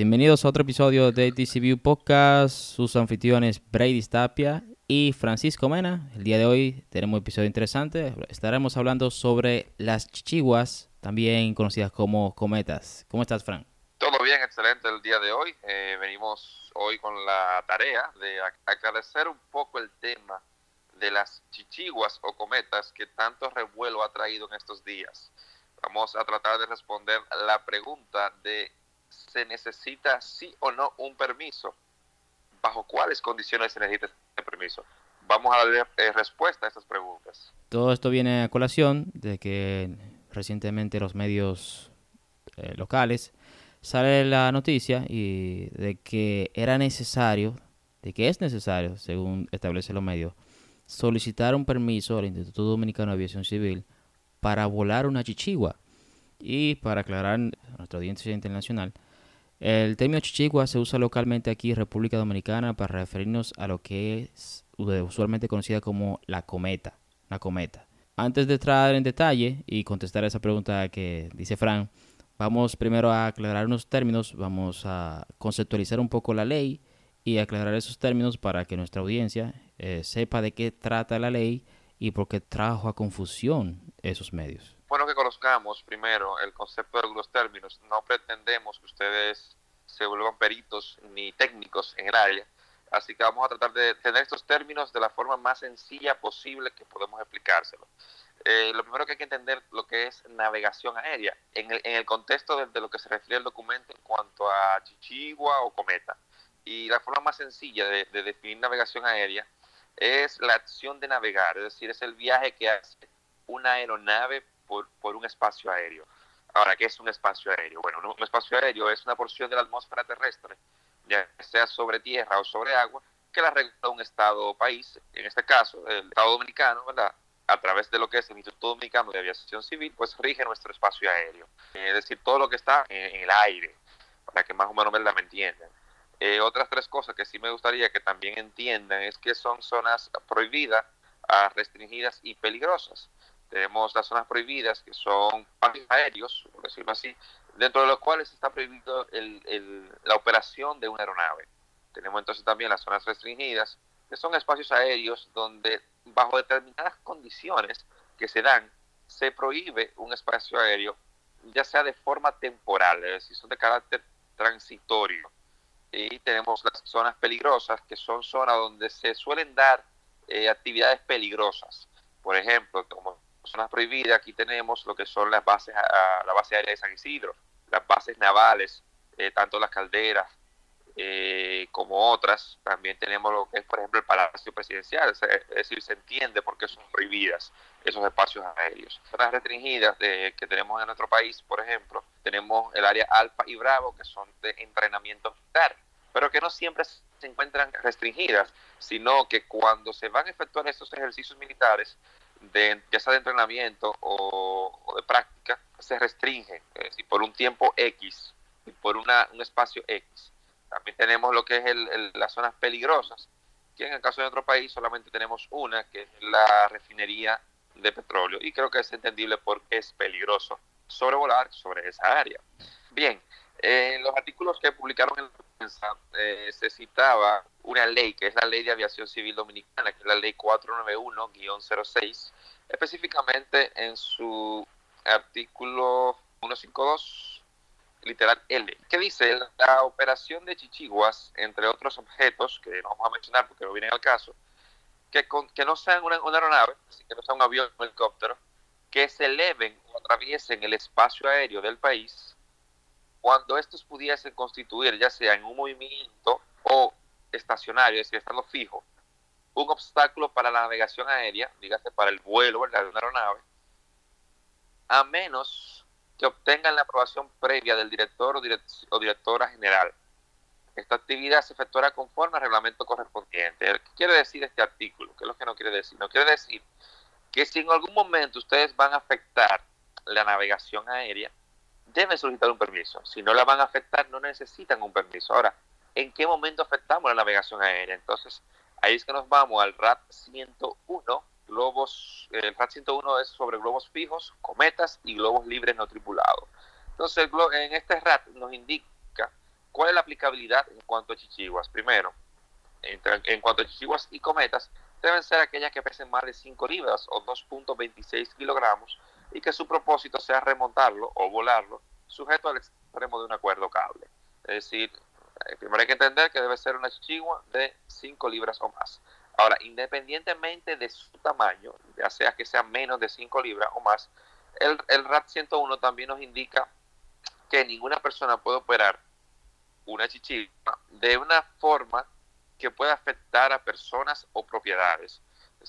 Bienvenidos a otro episodio de DCView Podcast. Sus anfitriones Brady Tapia y Francisco Mena. El día de hoy tenemos un episodio interesante. Estaremos hablando sobre las chichiguas, también conocidas como cometas. ¿Cómo estás, Fran? Todo bien, excelente el día de hoy. Eh, venimos hoy con la tarea de aclarecer un poco el tema de las chichiguas o cometas que tanto revuelo ha traído en estos días. Vamos a tratar de responder la pregunta de se necesita sí o no un permiso, bajo cuáles condiciones se necesita ese permiso. Vamos a dar eh, respuesta a estas preguntas. Todo esto viene a colación de que recientemente los medios eh, locales sale la noticia y de que era necesario, de que es necesario, según establece los medios, solicitar un permiso al Instituto Dominicano de Aviación Civil para volar una chichigua. Y para aclarar a nuestra audiencia internacional, el término chichigua se usa localmente aquí en República Dominicana para referirnos a lo que es usualmente conocida como la cometa, la cometa. Antes de entrar en detalle y contestar esa pregunta que dice Fran, vamos primero a aclarar unos términos, vamos a conceptualizar un poco la ley y aclarar esos términos para que nuestra audiencia eh, sepa de qué trata la ley y por qué trajo a confusión esos medios bueno que conozcamos primero el concepto de los términos. No pretendemos que ustedes se vuelvan peritos ni técnicos en el área. Así que vamos a tratar de tener estos términos de la forma más sencilla posible que podemos explicárselo. Eh, lo primero que hay que entender lo que es navegación aérea, en el, en el contexto de, lo que se refiere el documento en cuanto a chichigua o cometa. Y la forma más sencilla de, de definir navegación aérea es la acción de navegar, es decir, es el viaje que hace una aeronave por, un espacio aéreo. Ahora, ¿qué es un espacio aéreo? Bueno, un espacio aéreo es una porción de la atmósfera terrestre, ya sea sobre tierra o sobre agua, que la regula un Estado o país, en este caso el Estado Dominicano, ¿verdad? a través de lo que es el Instituto Dominicano de Aviación Civil, pues rige nuestro espacio aéreo. Es decir, todo lo que está en, el aire, para que más o menos me entiendan. Eh, otras tres cosas que sí me gustaría que también entiendan es que son zonas prohibidas, ah, restringidas y peligrosas tenemos las zonas prohibidas, que son espacios aéreos, por decirlo así, dentro de los cuales está prohibido la operación de una aeronave. Tenemos entonces también las zonas restringidas, que son espacios aéreos donde bajo determinadas condiciones que se dan, se prohíbe un espacio aéreo, ya sea de forma temporal, es decir, son de carácter transitorio. Y tenemos las zonas peligrosas, que son zonas donde se suelen dar eh, actividades peligrosas. Por ejemplo, como zonas prohibidas, aquí tenemos lo que son las bases, la base aérea de San Isidro, las bases navales, eh, tanto las calderas eh, como otras. También tenemos lo que es, por ejemplo, el Palacio Presidencial, es decir, se entiende por qué son prohibidas esos espacios aéreos. Zonas restringidas de, que tenemos en nuestro país, por ejemplo, tenemos el área Alfa y Bravo, que son de entrenamiento militar, pero que no siempre se encuentran restringidas, sino que cuando se van a efectuar estos ejercicios militares, de, ya sea de entrenamiento o, de práctica, se restringe, es decir, por un tiempo X y por una, un espacio X. También tenemos lo que es el, las zonas peligrosas, que en el caso de otro país solamente tenemos una, que es la refinería de petróleo, y creo que es entendible porque es peligroso sobrevolar sobre esa área. Bien, en los artículos que publicaron en la prensa eh, se citaba una ley, que es la Ley de Aviación Civil Dominicana, que es la Ley 491-06, específicamente en su artículo 152, literal L, que dice la operación de chichiguas, entre otros objetos, que no vamos a mencionar porque no vienen al caso, que, que no sean una, una aeronave, que no sea un avión o un helicóptero, que se eleven o atraviesen el espacio aéreo del país cuando estos pudiesen constituir, ya sea en un movimiento o estacionario, es decir, estando fijo, un obstáculo para la navegación aérea, dígase para el vuelo de una aeronave, a menos que obtengan la aprobación previa del director o, directora general. Esta actividad se efectuará conforme al reglamento correspondiente. ¿Qué quiere decir este artículo? ¿Qué es lo que no quiere decir? No quiere decir que si en algún momento ustedes van a afectar la navegación aérea, deben solicitar un permiso. Si no la van a afectar, no necesitan un permiso. Ahora, ¿en qué momento afectamos la navegación aérea? Entonces, ahí es que nos vamos al RAT 101. Globos, el RAT 101 es sobre globos fijos, cometas y globos libres no tripulados. Entonces, en este RAT nos indica ¿Cuál es la aplicabilidad en cuanto a chichiguas? Primero, en, cuanto a chichiguas y cometas, deben ser aquellas que pesen más de 5 libras o 2.26 kilogramos y que su propósito sea remontarlo o volarlo sujeto al extremo de un acuerdo cable. Es decir, primero hay que entender que debe ser una chichigua de 5 libras o más. Ahora, independientemente de su tamaño, ya sea que sea menos de 5 libras o más, el, el RAT 101 también nos indica que ninguna persona puede operar una chichigua de una forma que pueda afectar a personas o propiedades.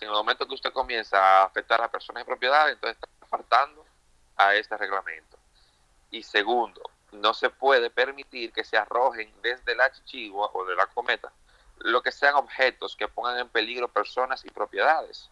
en el momento que usted comienza a afectar a personas y propiedades, entonces está faltando a este reglamento. Y segundo, no se puede permitir que se arrojen desde la chichigua o de la cometa lo que sean objetos que pongan en peligro personas y propiedades.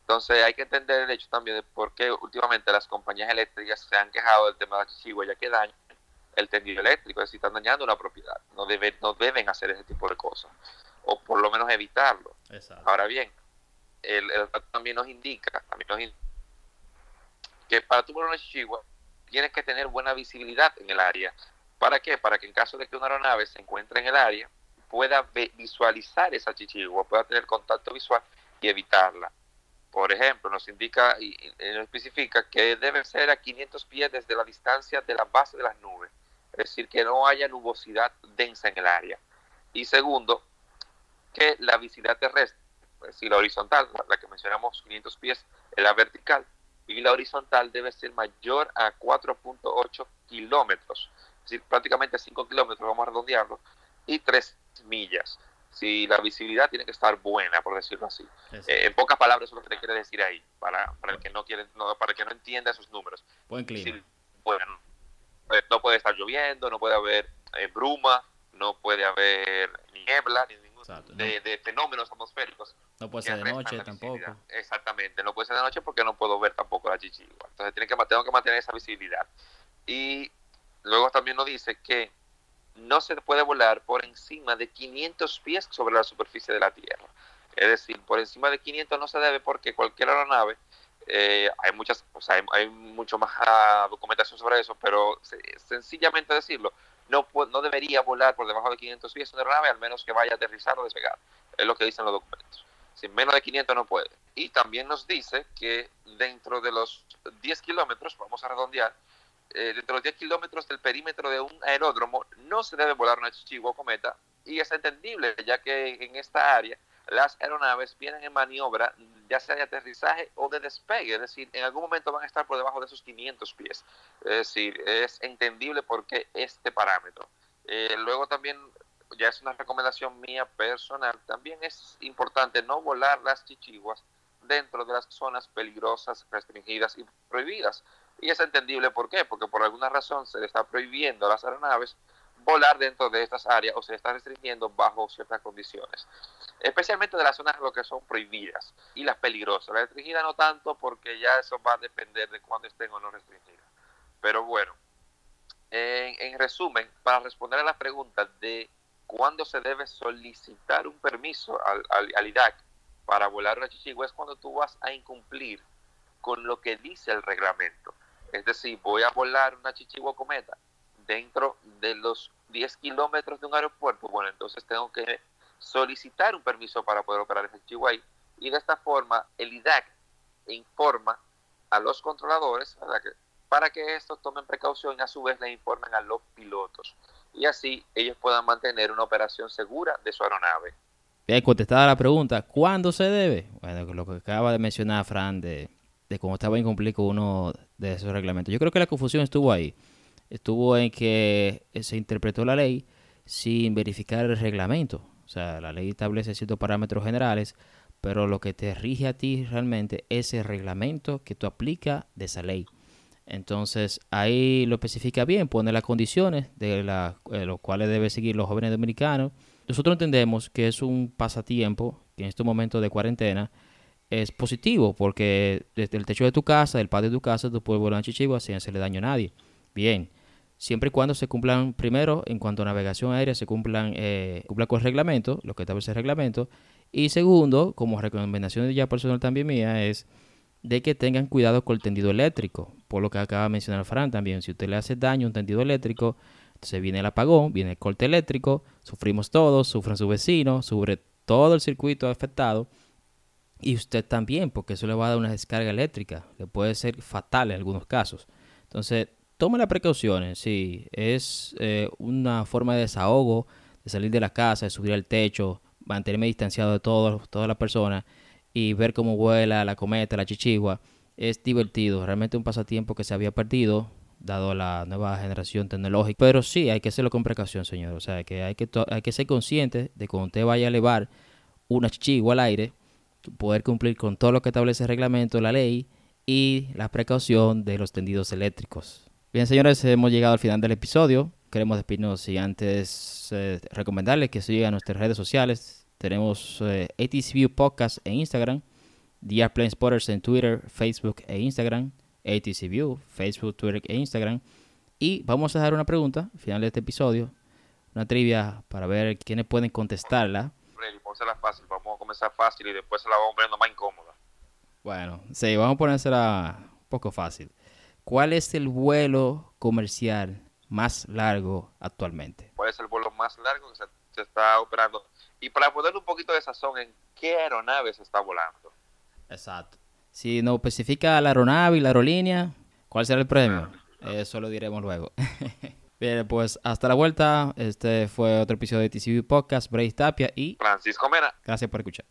Entonces hay que entender el hecho también de por qué últimamente las compañías eléctricas se han quejado del tema de la chichigua, ya que dañan el tendido eléctrico, es decir, están dañando una propiedad. No, debe, no deben hacer ese tipo de cosas, o por lo menos evitarlo. Ahora bien, el, el, también nos indica, también nos indica que para tu una chichigua tienes que tener buena visibilidad en el área. ¿Para qué? Para que en caso de que una aeronave se encuentre en el área, pueda visualizar esa chichigua, pueda tener contacto visual y evitarla. Por ejemplo, nos indica y, nos especifica que debe ser a 500 pies desde la distancia de la base de las nubes, es decir, que no haya nubosidad densa en el área. Y segundo, que la visibilidad terrestre, es decir, la horizontal, la que mencionamos 500 pies, en la vertical, y la horizontal debe ser mayor a 4.8 kilómetros, es decir, prácticamente 5 kilómetros, vamos a redondearlo, y 3 millas. Si la visibilidad tiene que estar buena, por decirlo así. Eh, en pocas palabras, eso es lo que te quiere decir ahí, para, para el que no quiere, no, para el que no entienda esos números. Buen clima. bueno, eh, no puede estar lloviendo, no puede haber eh, bruma, no puede haber niebla, ni de, de, fenómenos atmosféricos. No puede ser de noche tampoco. Exactamente, no puede ser de noche porque no puedo ver tampoco la chichigua. Entonces tiene que, tengo que mantener esa visibilidad. Y luego también nos dice que no se puede volar por encima de 500 pies sobre la superficie de la Tierra. Es decir, por encima de 500 no se debe porque cualquier aeronave, eh, hay muchas, o sea, hay, mucho más ah, documentación sobre eso, pero sencillamente decirlo, no, no debería volar por debajo de 500 pies una aeronave al menos que vaya a aterrizar o despegar. Es lo que dicen los documentos. Sin menos de 500 no puede. Y también nos dice que dentro de los 10 kilómetros, vamos a redondear, eh, dentro de los 10 kilómetros del perímetro de un aeródromo no se debe volar una chichigua o cometa y es entendible ya que en esta área las aeronaves vienen en maniobra ya sea de aterrizaje o de despegue, es decir, en algún momento van a estar por debajo de esos 500 pies. Es decir, es entendible por qué este parámetro. Eh, luego también, ya es una recomendación mía personal, también es importante no volar las chichiguas dentro de las zonas peligrosas, restringidas y prohibidas. Y es entendible por qué, porque por alguna razón se le está prohibiendo a las aeronaves volar dentro de estas áreas o se está restringiendo bajo ciertas condiciones. Especialmente de las zonas que son prohibidas y las peligrosas. Las restringidas no tanto porque ya eso va a depender de cuándo estén o no restringidas. Pero bueno, en, resumen, para responder a la pregunta de cuándo se debe solicitar un permiso al, al, para volar una chichigua es cuando tú vas a incumplir con lo que dice el reglamento. Es decir, voy a volar una chichigua cometa dentro de los 10 kilómetros de un aeropuerto, bueno, entonces tengo que solicitar un permiso para poder operar ese Chihuahua y de esta forma el IDAC informa a los controladores para que estos tomen precaución y a su vez le informen a los pilotos y así ellos puedan mantener una operación segura de su aeronave. Bien, contestada la pregunta, ¿cuándo se debe? Bueno, lo que acaba de mencionar Fran de, cómo estaba incumplido uno de esos reglamentos. Yo creo que la confusión estuvo ahí estuvo en que se interpretó la ley sin verificar el reglamento. O sea, la ley establece ciertos parámetros generales, pero lo que te rige a ti realmente es el reglamento que tú aplicas de esa ley. Entonces ahí lo especifica bien, pone las condiciones de la, eh, los cuales deben seguir los jóvenes dominicanos. Nosotros entendemos que es un pasatiempo que en estos momentos de cuarentena es positivo porque desde el techo de tu casa, del patio de tu casa, tú puedes volar a chichigua sin hacerle daño a nadie. Bien, siempre y cuando se cumplan, primero, en cuanto a navegación aérea, se cumplan, eh, cumplan con el reglamento, lo que establece el reglamento. Y segundo, como recomendación ya personal también mía, es de que tengan cuidado con el tendido eléctrico. Por lo que acaba de mencionar Fran también, si usted le hace daño a un tendido eléctrico, Entonces viene el apagón, viene el corte eléctrico, sufrimos todos, sufren sus vecinos, sufre todo el circuito afectado y usted también, porque eso le va a dar una descarga eléctrica, que puede ser fatal en algunos casos. Entonces, tome las precauciones, sí, es eh, una forma de desahogo, de salir de la casa, de subir al techo, mantenerme distanciado de todas las personas y ver cómo vuela la cometa, la chichigua, es divertido, realmente un pasatiempo que se había perdido dado la nueva generación tecnológica, pero sí, hay que hacerlo con precaución, señor, o sea, que hay que, hay que ser consciente de cuando usted vaya a elevar una chichigua al aire, poder cumplir con todo lo que establece el reglamento, la ley y la precaución de los tendidos eléctricos. Bien, señores, hemos llegado al final del episodio. Queremos despedirnos y antes eh, recomendarles que sigan nuestras redes sociales. Tenemos eh, ATCView Podcast en Instagram, DR Plane Spotters en Twitter, Facebook e Instagram, ATCView, Facebook, Twitter e Instagram. Y vamos a dejar una pregunta al final de este episodio, una trivia para ver quiénes pueden contestarla fácil, vamos a comenzar fácil y después se la vamos poniendo más incómoda. Bueno, sí, vamos a ponérsela un poco fácil. ¿Cuál es el vuelo comercial más largo actualmente? ¿Cuál es el vuelo más largo que se, está operando? Y para ponerle un poquito de sazón, ¿en qué aeronave se está volando? Exacto. Si nos especifica la aeronave y la aerolínea, ¿cuál será el premio? Eso lo diremos luego. Bien, pues hasta la vuelta. Este fue otro episodio de TCB Podcast. Bray Tapia y Francisco Mena. Gracias por escuchar.